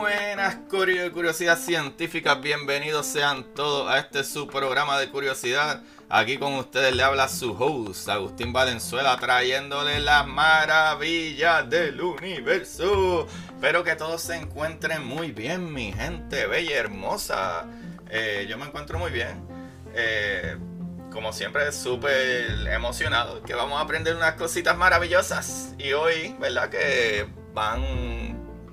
Buenas curiosidad científica, bienvenidos sean todos a este su programa de curiosidad. Aquí con ustedes le habla su host Agustín Valenzuela trayéndole las maravillas del universo. Espero que todos se encuentren muy bien, mi gente bella y hermosa. Eh, yo me encuentro muy bien. Eh, como siempre, súper emocionado que vamos a aprender unas cositas maravillosas. Y hoy, ¿verdad? Que van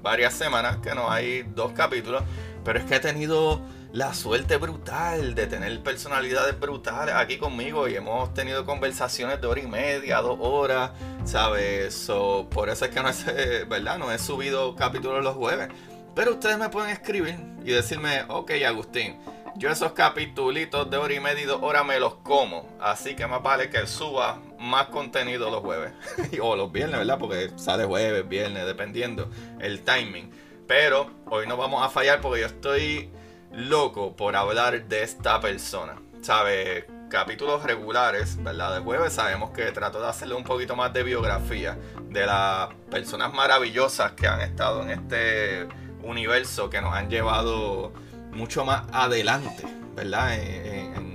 varias semanas que no hay dos capítulos, pero es que he tenido la suerte brutal de tener personalidades brutales aquí conmigo y hemos tenido conversaciones de hora y media, dos horas, ¿sabes? por eso es que no es, ¿verdad? No he subido capítulos los jueves. Pero ustedes me pueden escribir y decirme, ok Agustín, yo esos capítulos de hora y media y dos me los como. Así que más vale que suba más contenido los jueves. o los viernes, ¿verdad? Porque sale jueves, viernes, dependiendo el timing. Pero hoy no vamos a fallar porque yo estoy loco por hablar de esta persona. ¿Sabe? Capítulos regulares, ¿verdad? De jueves sabemos que trato de hacerle un poquito más de biografía de las personas maravillosas que han estado en este universo que nos han llevado mucho más adelante, ¿verdad? En,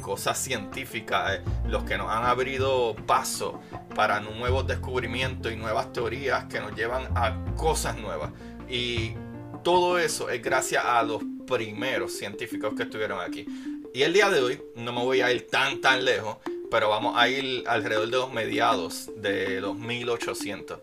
cosas científicas, eh, los que nos han abrido paso para nuevos descubrimientos y nuevas teorías que nos llevan a cosas nuevas. Y todo eso es gracias a los primeros científicos que estuvieron aquí. Y el día de hoy no me voy a ir tan tan lejos, pero vamos a ir alrededor de los mediados de los 1800.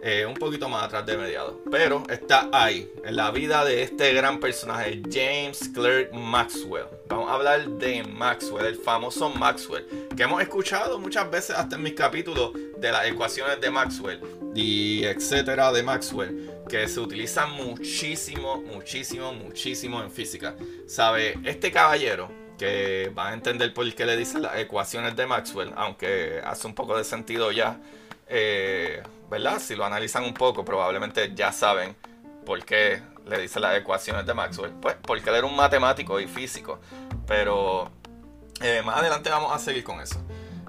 Eh, un poquito más atrás de mediado. Pero está ahí, en la vida de este gran personaje, James Clerk Maxwell. Vamos a hablar de Maxwell, el famoso Maxwell, que hemos escuchado muchas veces hasta en mis capítulos de las ecuaciones de Maxwell y etcétera de Maxwell, que se utilizan muchísimo, muchísimo, muchísimo en física. ¿Sabe? Este caballero que van a entender por qué le dicen las ecuaciones de Maxwell, aunque hace un poco de sentido ya. Eh, ¿verdad? Si lo analizan un poco, probablemente ya saben por qué le dice las ecuaciones de Maxwell. Pues porque él era un matemático y físico. Pero eh, más adelante vamos a seguir con eso.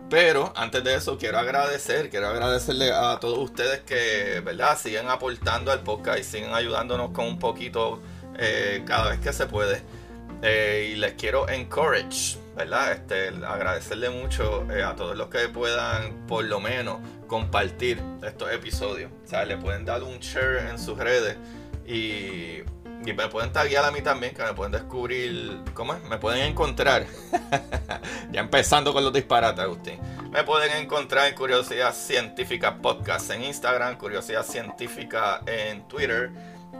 Pero antes de eso quiero agradecer, quiero agradecerle a todos ustedes que, ¿verdad? Siguen aportando al podcast y siguen ayudándonos con un poquito eh, cada vez que se puede. Eh, y les quiero encourage, ¿verdad? Este, agradecerle mucho a todos los que puedan, por lo menos, compartir estos episodios. O sea, le pueden dar un share en sus redes y, y me pueden taguear a mí también, que me pueden descubrir, ¿cómo es? Me pueden encontrar, ya empezando con los disparates, Agustín. Me pueden encontrar en Curiosidad Científica Podcast en Instagram, Curiosidad Científica en Twitter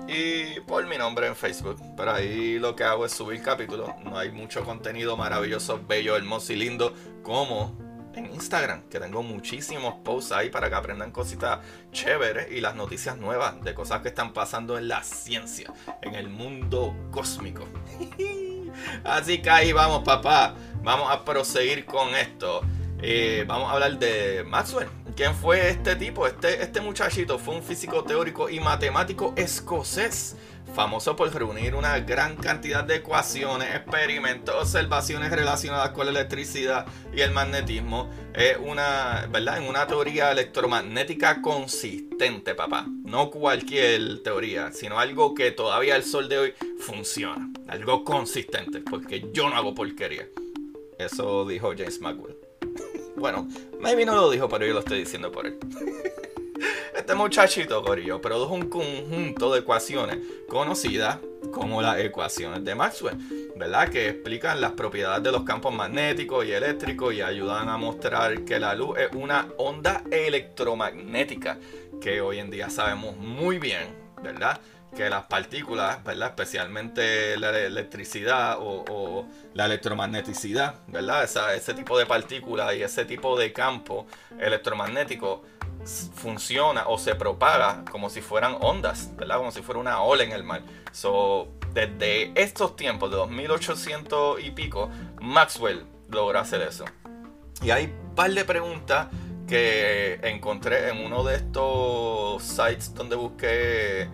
y por mi nombre en Facebook. Pero ahí lo que hago es subir capítulos. No hay mucho contenido maravilloso, bello, hermoso y lindo como en Instagram, que tengo muchísimos posts ahí para que aprendan cositas chéveres y las noticias nuevas de cosas que están pasando en la ciencia, en el mundo cósmico. Así que ahí vamos, papá. Vamos a proseguir con esto. Eh, vamos a hablar de Maxwell. ¿Quién fue este tipo? Este, este muchachito fue un físico teórico y matemático escocés famoso por reunir una gran cantidad de ecuaciones, experimentos, observaciones relacionadas con la electricidad y el magnetismo. Es una, ¿verdad? En una teoría electromagnética consistente, papá. No cualquier teoría, sino algo que todavía el sol de hoy funciona. Algo consistente, porque yo no hago porquería. Eso dijo James Maxwell. Bueno, maybe no lo dijo, pero yo lo estoy diciendo por él. Este muchachito, Corillo, produjo un conjunto de ecuaciones conocidas como las ecuaciones de Maxwell. ¿verdad? Que explican las propiedades de los campos magnéticos y eléctricos y ayudan a mostrar que la luz es una onda electromagnética que hoy en día sabemos muy bien, ¿verdad? Que las partículas, ¿verdad? Especialmente la electricidad o, la electromagneticidad, ¿verdad? ese tipo de partículas y ese tipo de campo electromagnético funciona o se propaga como si fueran ondas, ¿verdad? Como si fuera una ola en el mar. So, desde estos tiempos, de 2800 y pico, Maxwell logró hacer eso. Y hay un par de preguntas que encontré en uno de estos sites donde busqué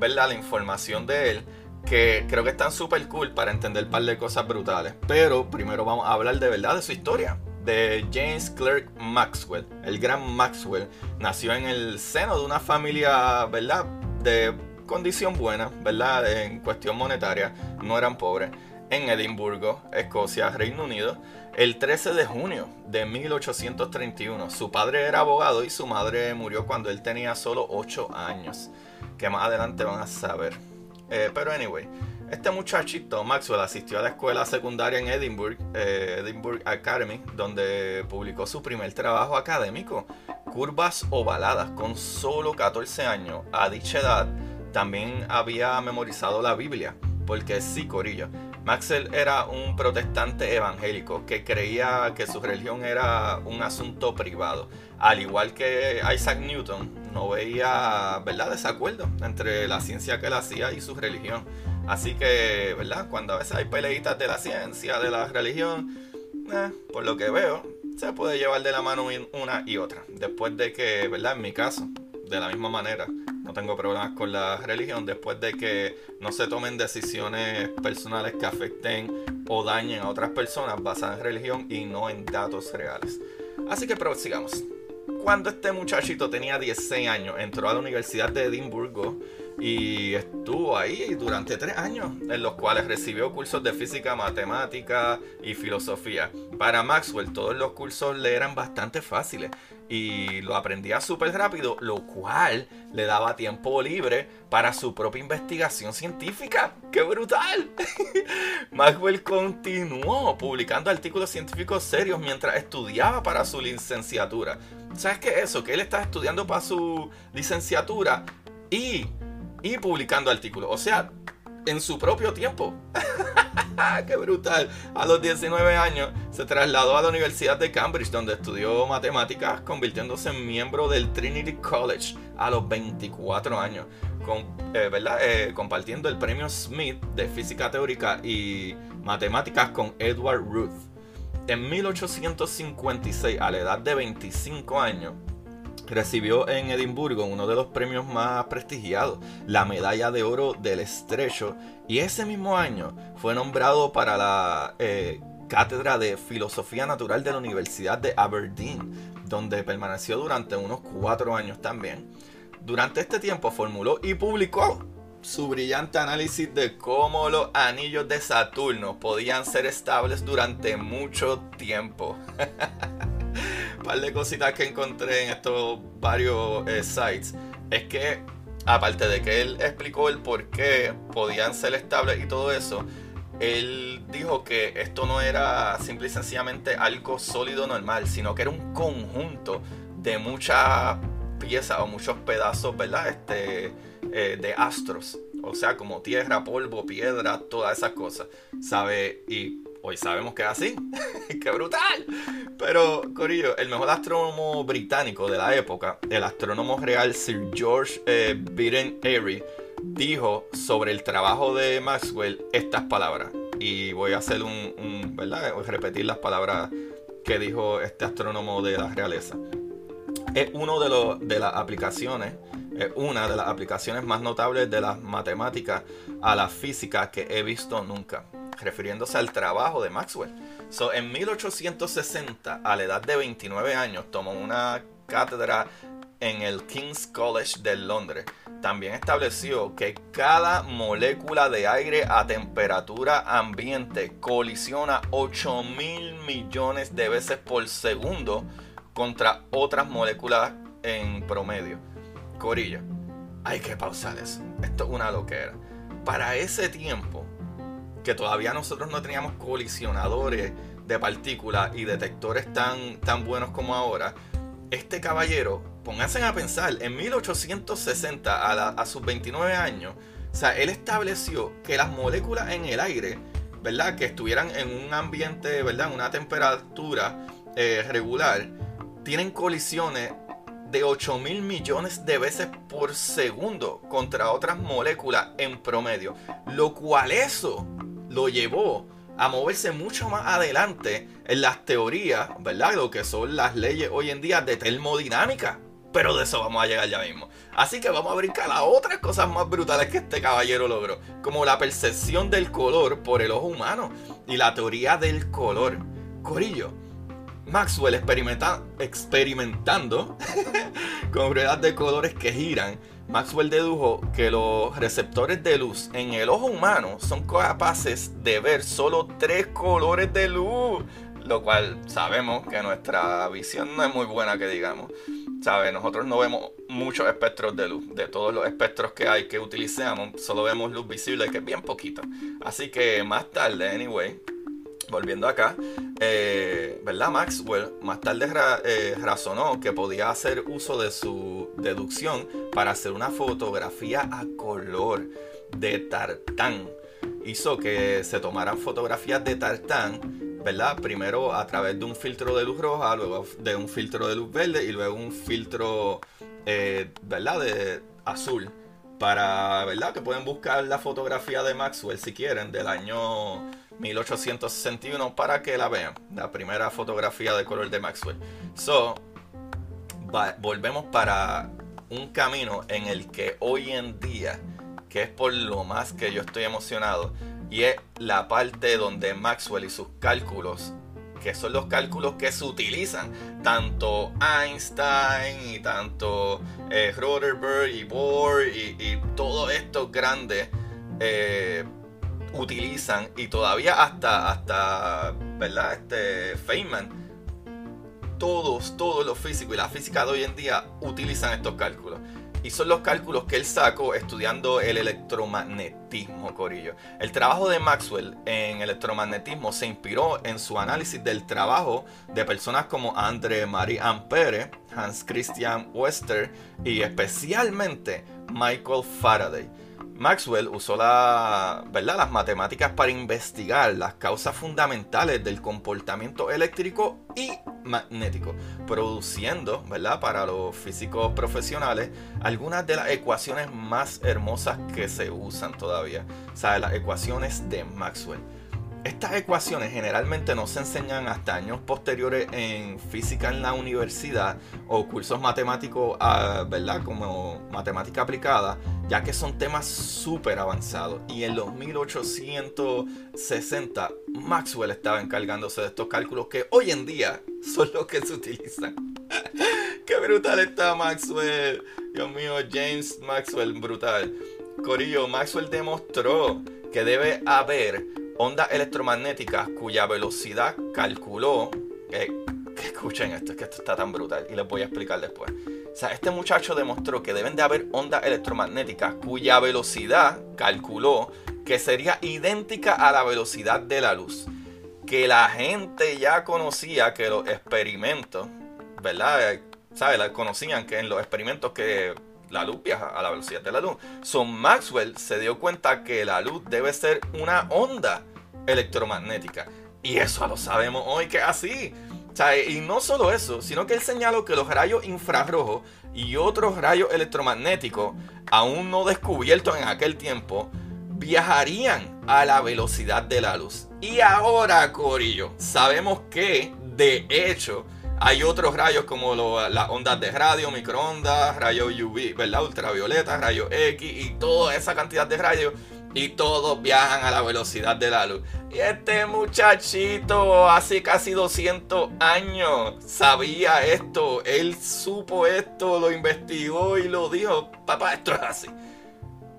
¿verdad? la información de él que creo que están súper cool para entender un par de cosas brutales. Pero primero vamos a hablar de verdad de su historia. De James Clerk Maxwell. El gran Maxwell nació en el seno de una familia, ¿verdad? De condición buena, ¿verdad? En cuestión monetaria. No eran pobres. En Edimburgo, Escocia, Reino Unido el 13 de junio de 1831. Su padre era abogado y su madre murió cuando él tenía solo 8 años, que más adelante van a saber. Eh, pero anyway, este muchachito, Maxwell, asistió a la escuela secundaria en Edinburgh, eh, Edinburgh Academy, donde publicó su primer trabajo académico, Curvas Ovaladas, con solo 14 años. A dicha edad también había memorizado la Biblia, porque sí, Corillo Maxwell era un protestante evangélico que creía que su religión era un asunto privado. Al igual que Isaac Newton, no veía ¿verdad? desacuerdo entre la ciencia que él hacía y su religión. Así que, ¿verdad? Cuando a veces hay peleitas de la ciencia, de la religión, eh, por lo que veo, se puede llevar de la mano una y otra. Después de que, ¿verdad? En mi caso, de la misma manera, no tengo problemas con la religión después de que no se tomen decisiones personales que afecten o dañen a otras personas basadas en religión y no en datos reales. Así que prosigamos. Cuando este muchachito tenía 16 años, entró a la Universidad de Edimburgo y estuvo ahí durante tres años, en los cuales recibió cursos de física, matemática y filosofía. Para Maxwell todos los cursos le eran bastante fáciles y lo aprendía súper rápido, lo cual le daba tiempo libre para su propia investigación científica. ¡Qué brutal! Maxwell continuó publicando artículos científicos serios mientras estudiaba para su licenciatura. ¿Sabes qué es eso? Que él estaba estudiando para su licenciatura y y publicando artículos. O sea, en su propio tiempo. ¡Qué brutal! A los 19 años se trasladó a la Universidad de Cambridge, donde estudió matemáticas, convirtiéndose en miembro del Trinity College a los 24 años, eh, ¿verdad? Eh, compartiendo el premio Smith de física teórica y matemáticas con Edward Ruth. En 1856, a la edad de 25 años, recibió en Edimburgo uno de los premios más prestigiados, la Medalla de Oro del Estrecho, y ese mismo año fue nombrado para la eh, Cátedra de Filosofía Natural de la Universidad de Aberdeen, donde permaneció durante unos cuatro años también. Durante este tiempo formuló y publicó su brillante análisis de cómo los anillos de Saturno podían ser estables durante mucho tiempo. par de cositas que encontré en estos varios eh, sites es que, aparte de que él explicó el por qué podían ser estables y todo eso, él dijo que esto no era simple y sencillamente algo sólido normal, sino que era un conjunto de muchas piezas o muchos pedazos, ¿verdad? Este, eh, de astros. O sea, como tierra, polvo, piedra, todas esas cosas. ¿Sabe? Y Hoy sabemos que es así. ¡Qué brutal! Pero, Corillo, el mejor astrónomo británico de la época, el astrónomo real Sir George eh, Airy, dijo sobre el trabajo de Maxwell estas palabras. Y voy a hacer un, ¿verdad? Voy a repetir las palabras que dijo este astrónomo de la realeza. Es uno de, los, de las aplicaciones, es una de las aplicaciones más notables de las matemáticas a la física que he visto nunca refiriéndose al trabajo de Maxwell. So, en 1860, a la edad de 29 años, tomó una cátedra en el King's College de Londres. También estableció que cada molécula de aire a temperatura ambiente colisiona 8 mil millones de veces por segundo contra otras moléculas en promedio. Corillo, hay que pausar eso. Esto es una loquera. Para ese tiempo, que todavía nosotros no teníamos colisionadores de partículas y detectores tan, tan buenos como ahora, este caballero, pónganse a pensar, en 1860, a, sus 29 años, o sea, él estableció que las moléculas en el aire, ¿verdad? Que estuvieran en un ambiente, ¿verdad? En una temperatura eh, regular, tienen colisiones de 8 mil millones de veces por segundo contra otras moléculas en promedio. Lo cual eso lo llevó a moverse mucho más adelante en las teorías, ¿verdad? Lo que son las leyes hoy en día de termodinámica. Pero de eso vamos a llegar ya mismo. Así que vamos a brincar a otras cosas más brutales que este caballero logró, como la percepción del color por el ojo humano y la teoría del color. Corillo, Maxwell experimentando con ruedas de colores que giran, Maxwell dedujo que los receptores de luz en el ojo humano son capaces de ver solo tres colores de luz, lo cual sabemos que nuestra visión no es muy buena que digamos. ¿Sabe? Nosotros no vemos muchos espectros de luz. De todos los espectros que hay que utilizamos, solo vemos luz visible, que es bien poquito. Así que más tarde, anyway, volviendo acá, eh, ¿verdad? Maxwell más tarde eh, razonó que podía hacer uso de su deducción para hacer una fotografía a color de tartán. Hizo que se tomaran fotografías de tartán ¿verdad? Primero a través de un filtro de luz roja, luego de un filtro de luz verde y luego un filtro, eh, ¿verdad? De azul. Para, ¿verdad? Que pueden buscar la fotografía de Maxwell si quieren, del año 1861, para que la vean. La primera fotografía de color de Maxwell. So, volvemos para un camino en el que hoy en día, que es por lo más que yo estoy emocionado, y es la parte donde Maxwell y sus cálculos, que son los cálculos que se utilizan, tanto Einstein y tanto eh, y Bohr y, todos estos grandes eh, utilizan y todavía hasta, hasta ¿verdad? Este Feynman todos, todos los físicos y la física de hoy en día utilizan estos cálculos. Y son los cálculos que él sacó estudiando el electromagnetismo, Corillo. El trabajo de Maxwell en electromagnetismo se inspiró en su análisis del trabajo de personas como André Marie Ampere, Hans Christian Wester y especialmente Michael Faraday. Maxwell usó la, ¿verdad? las matemáticas para investigar las causas fundamentales del comportamiento eléctrico y magnético, produciendo ¿verdad? para los físicos profesionales algunas de las ecuaciones más hermosas que se usan todavía, o sea, las ecuaciones de Maxwell. Estas ecuaciones generalmente no se enseñan hasta años posteriores en física en la universidad o cursos matemáticos, ah, ¿verdad? Como matemática aplicada, ya que son temas súper avanzados. Y en los 1860 Maxwell estaba encargándose de estos cálculos que hoy en día son los que se utilizan. ¡Qué brutal está Maxwell! Dios mío, James Maxwell, brutal. Corillo, Maxwell demostró que debe haber ondas electromagnéticas cuya velocidad calculó. Eh, escuchen esto, es que esto está tan brutal y les voy a explicar después. O este muchacho demostró que deben de haber ondas electromagnéticas cuya velocidad calculó que sería idéntica a la velocidad de la luz. Que la gente ya conocía que los experimentos, ¿verdad? ¿Sabes? Conocían que en los experimentos que la luz viaja a la velocidad de la luz. Son Maxwell se dio cuenta que la luz debe ser una onda electromagnética. Y eso lo sabemos hoy que es así. y no solo eso, sino que él señaló que los rayos infrarrojos y otros rayos electromagnéticos, aún no descubiertos en aquel tiempo, viajarían a la velocidad de la luz. Y ahora, Corillo, sabemos que, de hecho, hay otros rayos como las ondas de radio, microondas, rayos UV, ¿verdad? Ultravioleta, rayos X y toda esa cantidad de rayos. Y todos viajan a la velocidad de la luz. Y este muchachito hace casi 200 años sabía esto. Él supo esto, lo investigó y lo dijo. Papá, esto es así.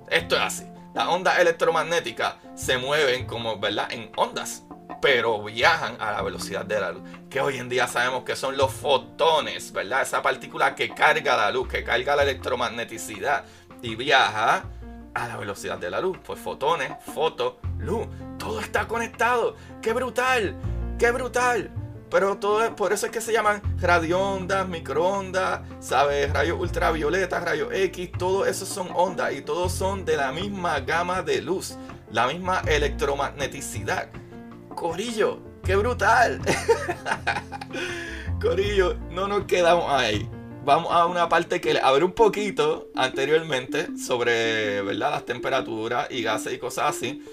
Esto es así. Las ondas electromagnéticas se mueven como, ¿verdad? En ondas pero viajan a la velocidad de la luz. Que hoy en día sabemos que son los fotones, ¿verdad? Esa partícula que carga la luz, que carga la electromagneticidad y viaja a la velocidad de la luz. Pues fotones, foto, luz. Todo está conectado. ¡Qué brutal! ¡Qué brutal! Pero todo, por eso es que se llaman radioondas, microondas, ¿sabes? Rayos ultravioleta, rayos X, todo eso son ondas y todos son de la misma gama de luz, la misma electromagneticidad. Corillo, qué brutal. Corillo, no nos quedamos ahí. Vamos a una parte que le abre un poquito anteriormente sobre ¿verdad? las temperaturas y gases y cosas así.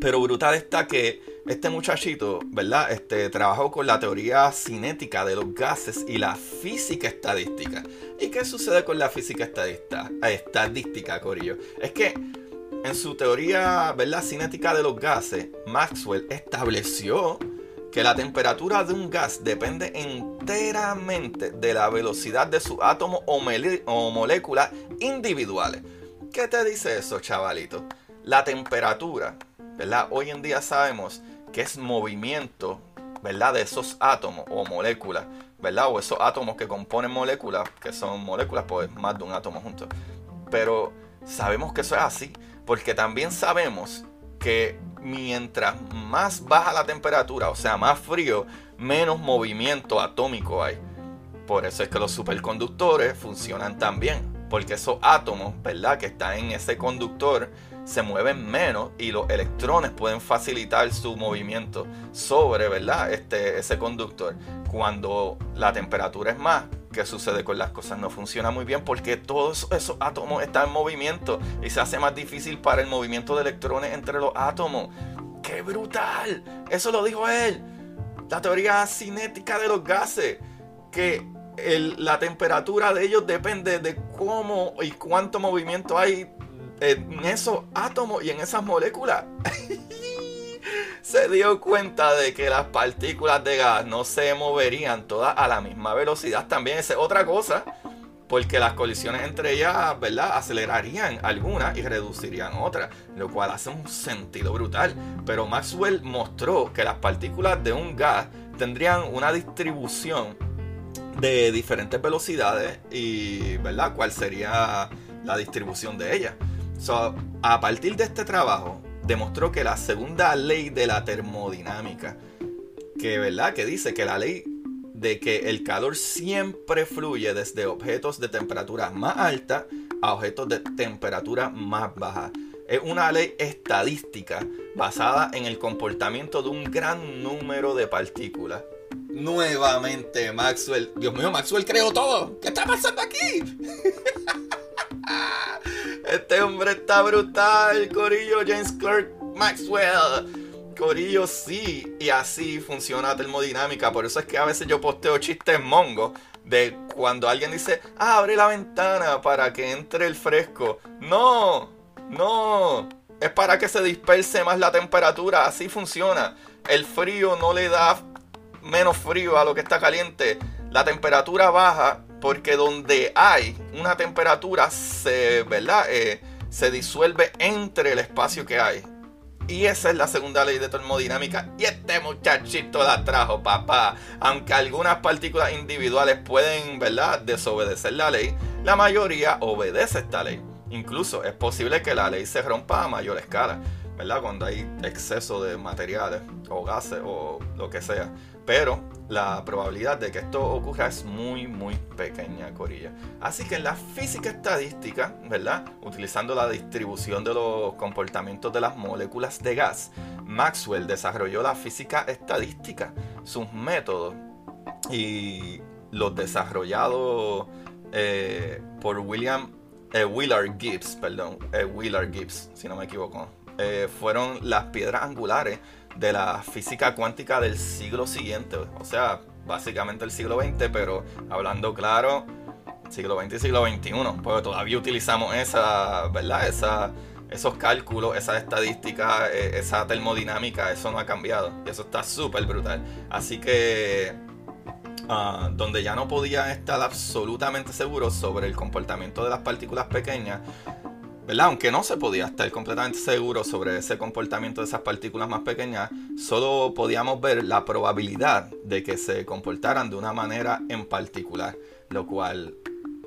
Pero brutal está que este muchachito, ¿verdad? Este, trabajó con la teoría cinética de los gases y la física estadística. ¿Y qué sucede con la física estadística, estadística Corillo? Es que en su teoría, ¿verdad? Cinética de los gases, Maxwell estableció que la temperatura de un gas depende enteramente de la velocidad de sus átomos o, moléculas individuales. ¿Qué te dice eso, chavalito? La temperatura, ¿verdad? Hoy en día sabemos que es movimiento, ¿verdad? De esos átomos o moléculas, ¿verdad? O esos átomos que componen moléculas, que son moléculas, pues más de un átomo juntos. Pero sabemos que eso es así, porque también sabemos que mientras más baja la temperatura, o sea, más frío, menos movimiento atómico hay. Por eso es que los superconductores funcionan tan bien, porque esos átomos, ¿verdad? Que están en ese conductor, se mueven menos y los electrones pueden facilitar su movimiento sobre, ¿verdad? Este, ese conductor. Cuando la temperatura es más, ¿qué sucede con las cosas? No funciona muy bien porque todos esos átomos están en movimiento y se hace más difícil para el movimiento de electrones entre los átomos. ¡Qué brutal! Eso lo dijo él. La teoría cinética de los gases. Que la temperatura de ellos depende de cómo y cuánto movimiento hay en esos átomos y en esas moléculas. se dio cuenta de que las partículas de gas no se moverían todas a la misma velocidad. También es otra cosa, porque las colisiones entre ellas, ¿verdad? Acelerarían algunas y reducirían otras, lo cual hace un sentido brutal. Pero Maxwell mostró que las partículas de un gas tendrían una distribución de diferentes velocidades y, ¿verdad? ¿Cuál sería la distribución de ellas? A partir de este trabajo, demostró que la segunda ley de la termodinámica, que, ¿verdad? que dice que la ley de que el calor siempre fluye desde objetos de temperatura más alta a objetos de temperatura más baja. Es una ley estadística basada en el comportamiento de un gran número de partículas. Nuevamente, Maxwell. Dios mío, Maxwell creó todo. ¿Qué está pasando aquí? Este hombre está brutal, Corillo James Clerk Maxwell. Corillo, sí, y así funciona termodinámica. Por eso es que a veces yo posteo chistes mongos de cuando alguien dice, ah, abre la ventana para que entre el fresco. No, no, es para que se disperse más la temperatura. Así funciona. El frío no le da menos frío a lo que está caliente. La temperatura baja porque donde hay una temperatura se, ¿verdad? Eh, se disuelve entre el espacio que hay. Y esa es la segunda ley de termodinámica. Y este muchachito la trajo, papá. Aunque algunas partículas individuales pueden, ¿verdad?, desobedecer la ley, la mayoría obedece esta ley. Incluso es posible que la ley se rompa a mayor escala, ¿verdad? Cuando hay exceso de materiales o gases o lo que sea. Pero la probabilidad de que esto ocurra es muy, muy pequeña, Corilla. Así que en la física estadística, ¿verdad? Utilizando la distribución de los comportamientos de las moléculas de gas, Maxwell desarrolló la física estadística, sus métodos y los desarrollados eh, por William eh, Willard Gibbs, perdón, eh, Willard Gibbs, si no me equivoco, fueron las piedras angulares de la física cuántica del siglo siguiente, o sea, básicamente el siglo XX, pero hablando claro, siglo XX y siglo XXI, porque todavía utilizamos esa, ¿verdad? Esa, esos cálculos, esa estadística, e, esa termodinámica, eso no ha cambiado y eso está súper brutal. Así que ah, donde ya no podía estar absolutamente seguro sobre el comportamiento de las partículas pequeñas, aunque no se podía estar completamente seguro sobre ese comportamiento de esas partículas más pequeñas, solo podíamos ver la probabilidad de que se comportaran de una manera en particular, lo cual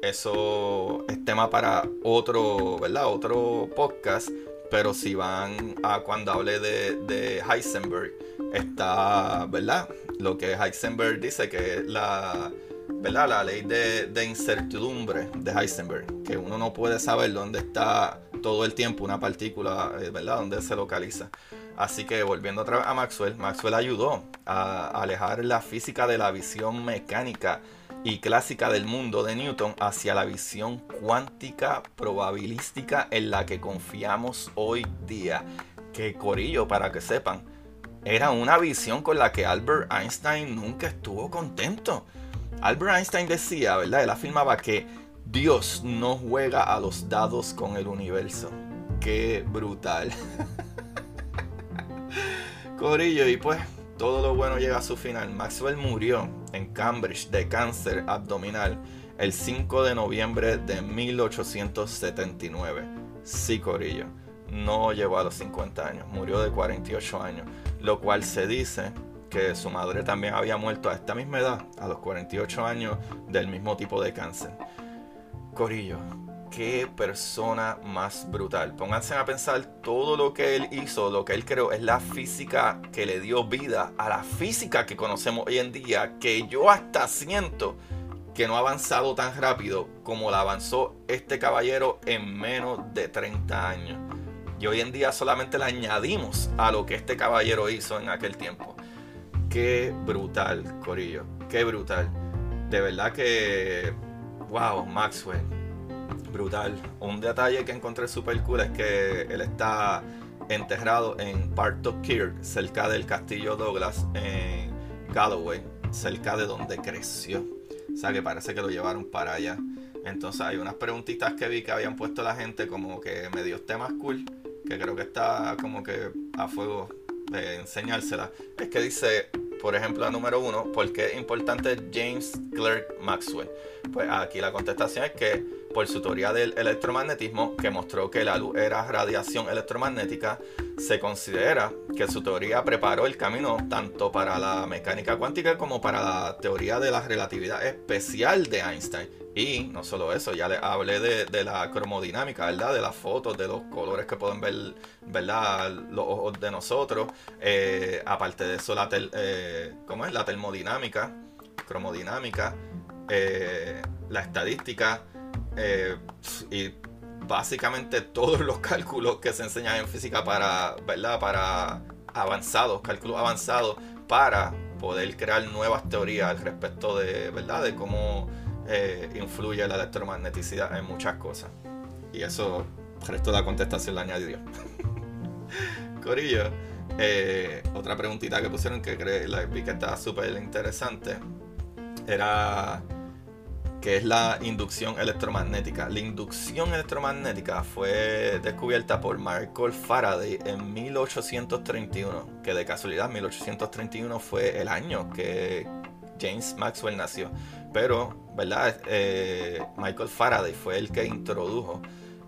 eso es tema para otro, ¿verdad? Otro podcast, pero si van a cuando hable de, de Heisenberg, está, ¿verdad? Lo que Heisenberg dice que la, ¿verdad? La ley de, incertidumbre de Heisenberg, que uno no puede saber dónde está todo el tiempo una partícula, eh, ¿verdad? Dónde se localiza. Así que volviendo otra vez a Maxwell, Maxwell ayudó a alejar la física de la visión mecánica y clásica del mundo de Newton hacia la visión cuántica probabilística en la que confiamos hoy día. Que corillo, para que sepan, era una visión con la que Albert Einstein nunca estuvo contento. Albert Einstein decía, ¿verdad? Él afirmaba que Dios no juega a los dados con el universo. Qué brutal. Corillo, y pues todo lo bueno llega a su final. Maxwell murió en Cambridge de cáncer abdominal el 5 de noviembre de 1879. Sí, Corillo, no llegó a los 50 años, murió de 48 años, lo cual se dice que su madre también había muerto a esta misma edad, a los 48 años, del mismo tipo de cáncer. Corillo, qué persona más brutal. Pónganse a pensar todo lo que él hizo, lo que él creó, es la física que le dio vida a la física que conocemos hoy en día, que yo hasta siento que no ha avanzado tan rápido como la avanzó este caballero en menos de 30 años. Y hoy en día solamente le añadimos a lo que este caballero hizo en aquel tiempo. Qué brutal, Corillo. Qué brutal. De verdad que... Wow, Maxwell brutal. Un detalle que encontré súper cool es que él está enterrado en Park Kirk, cerca del castillo Douglas en Galloway, cerca de donde creció. O sea que parece que lo llevaron para allá. Entonces hay unas preguntitas que vi que habían puesto la gente como que medio temas cool, que creo que está como que a fuego de enseñárselas. Es que dice, por ejemplo, la número uno, ¿por qué es importante James Clerk Maxwell? Pues aquí la contestación es que por su teoría del electromagnetismo, que mostró que la luz era radiación electromagnética, se considera que su teoría preparó el camino tanto para la mecánica cuántica como para la teoría de la relatividad especial de Einstein. Y no solo eso, ya le hablé de, la cromodinámica, ¿verdad? De las fotos, de los colores que pueden ver, ¿verdad? Los ojos de nosotros. Eh, aparte de eso, la, eh, ¿cómo es? la termodinámica, cromodinámica, eh, la estadística y básicamente todos los cálculos que se enseñan en física para, ¿verdad? Para avanzados, cálculos avanzados, para poder crear nuevas teorías al respecto de, ¿verdad? De cómo eh, influye la electromagneticidad en muchas cosas. Y eso, el resto de la contestación la añadió. Corillo, eh, otra preguntita que pusieron que cree, la vi que está súper interesante era que es la inducción electromagnética. La inducción electromagnética fue descubierta por Michael Faraday en 1831, que de casualidad 1831 fue el año que James Maxwell nació. Pero, ¿verdad? Eh, Michael Faraday fue el que introdujo,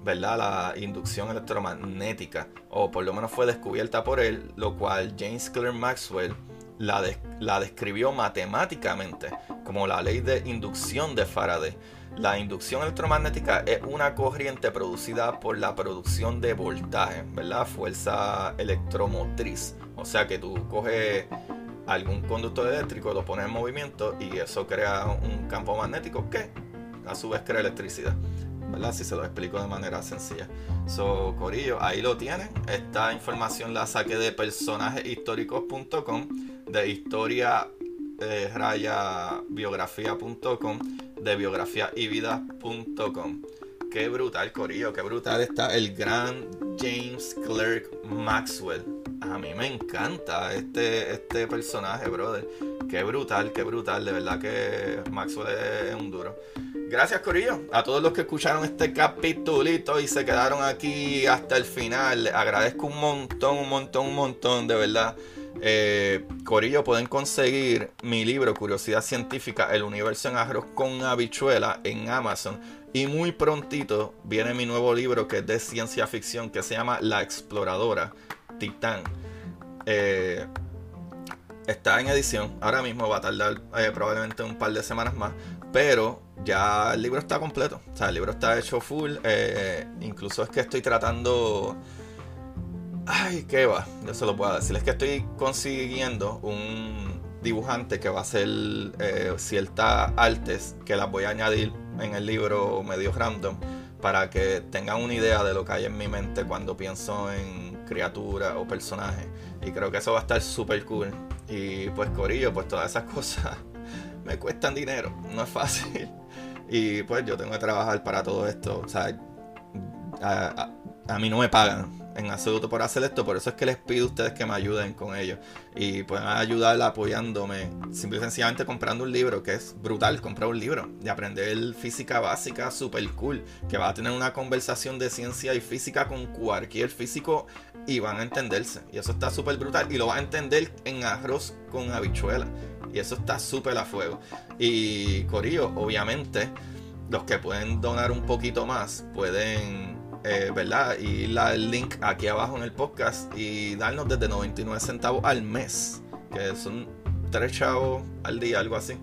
¿verdad? La inducción electromagnética, o por lo menos fue descubierta por él, lo cual James Clerk Maxwell la, la describió matemáticamente como la ley de inducción de Faraday. La inducción electromagnética es una corriente producida por la producción de voltaje, ¿verdad? Fuerza electromotriz. O sea que tú coges algún conductor eléctrico, lo pones en movimiento y eso crea un campo magnético que a su vez crea electricidad. ¿verdad? Si se lo explico de manera sencilla. So, Corillo, ahí lo tienen. Esta información la saqué de personajeshistóricos.com, de historia eh, raya biografía.com, de biografía y vida.com. Qué brutal, Corillo, qué brutal está el gran James Clerk Maxwell a mí me encanta este, este personaje, brother. Qué brutal, qué brutal. De verdad que Maxwell es un duro. Gracias, Corillo. A todos los que escucharon este capitulito y se quedaron aquí hasta el final. agradezco un montón, un montón, un montón, de verdad. Eh, Corillo, pueden conseguir mi libro Curiosidad Científica, El Universo en Arroz con Habichuela en Amazon. Y muy prontito viene mi nuevo libro que es de ciencia ficción que se llama La Exploradora Titán. Eh, está en edición. Ahora mismo va a tardar eh, probablemente un par de semanas más. Pero ya el libro está completo. O sea, el libro está hecho full. Eh, incluso es que estoy tratando Ay, qué va, yo se lo puedo decir. Es que estoy consiguiendo un dibujante que va a hacer eh, ciertas artes que las voy a añadir en el libro medio random para que tengan una idea de lo que hay en mi mente cuando pienso en criaturas o personajes. Y creo que eso va a estar súper cool. Y pues Corillo, pues todas esas cosas me cuestan dinero, no es fácil. Y pues yo tengo que trabajar para todo esto. O sea, a mí no me pagan en absoluto por hacer esto, por eso es que les pido a ustedes que me ayuden con ello y pueden ayudar apoyándome, simple y sencillamente comprando un libro, que es brutal comprar un libro y aprender física básica super cool, que va a tener una conversación de ciencia y física con cualquier físico y van a entenderse. Y eso está súper brutal y lo va a entender en arroz con habichuela. Y eso está súper a fuego. Y Corillo, obviamente, los que pueden donar un poquito más pueden eh, ¿verdad? La, el link aquí abajo en el podcast y darnos desde 99 centavos al mes, que son 3 chavos al día, algo así.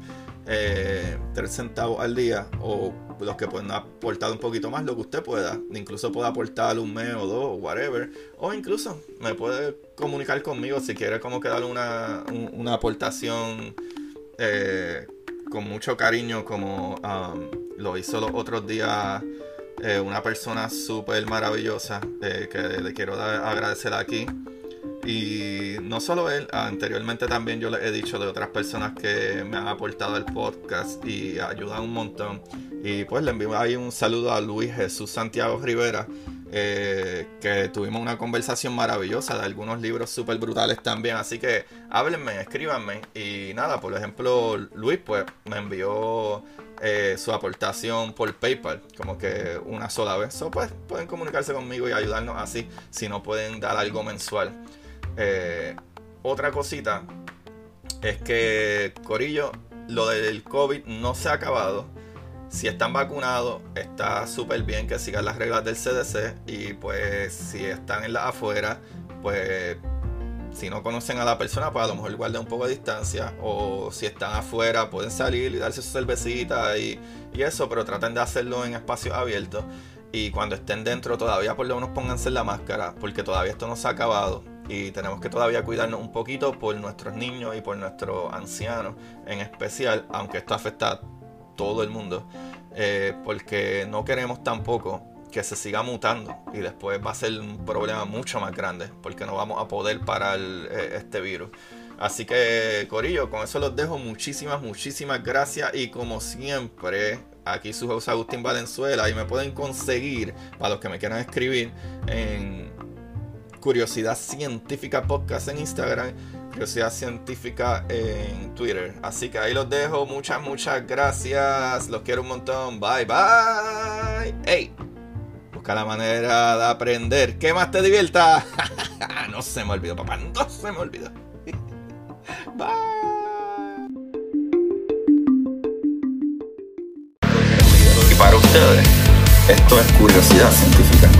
Eh, 3 centavos al día o los que pueden aportar un poquito más, lo que usted pueda. Incluso puede aportar un mes o dos, whatever. O incluso me puede comunicar conmigo si quiere como que darle una, una aportación eh, con mucho cariño como um, lo hizo los otros días eh, una persona súper maravillosa eh, que le quiero agradecer aquí. Y no solo él, anteriormente también yo le he dicho de otras personas que me han aportado el podcast y ayudan un montón. Y pues le envío ahí un saludo a Luis Jesús Santiago Rivera, eh, que tuvimos una conversación maravillosa de algunos libros súper brutales también. Así que háblenme, escríbanme. Y nada, por ejemplo, Luis pues me envió eh, su aportación por PayPal, como que una sola vez. So, pues pueden comunicarse conmigo y ayudarnos así, si no pueden dar algo mensual. Eh, otra cosita es que, Corillo, lo del COVID no se ha acabado. Si están vacunados, está súper bien que sigan las reglas del CDC. Y pues si están en la afuera, pues si no conocen a la persona, pues a lo mejor guarden un poco de distancia. O si están afuera, pueden salir y darse su cervecita y, eso, pero traten de hacerlo en espacios abiertos. Y cuando estén dentro, todavía por lo menos pónganse la máscara, porque todavía esto no se ha acabado. Y tenemos que todavía cuidarnos un poquito por nuestros niños y por nuestros ancianos en especial, aunque esto afecta a todo el mundo. Eh, porque no queremos tampoco que se siga mutando y después va a ser un problema mucho más grande porque no vamos a poder parar eh, este virus. Así que, Corillo, con eso los dejo. Muchísimas, muchísimas gracias. Y como siempre, aquí su host Agustín Valenzuela. Y me pueden conseguir, para los que me quieran escribir, en Curiosidad Científica Podcast en Instagram. Curiosidad Científica en Twitter. Así que ahí los dejo. Muchas, muchas gracias. Los quiero un montón. Bye, bye. Hey. Busca la manera de aprender. ¿Qué más te divierta? no se me olvidó, papá. No se me olvidó. Bye. Para ustedes, esto es curiosidad científica.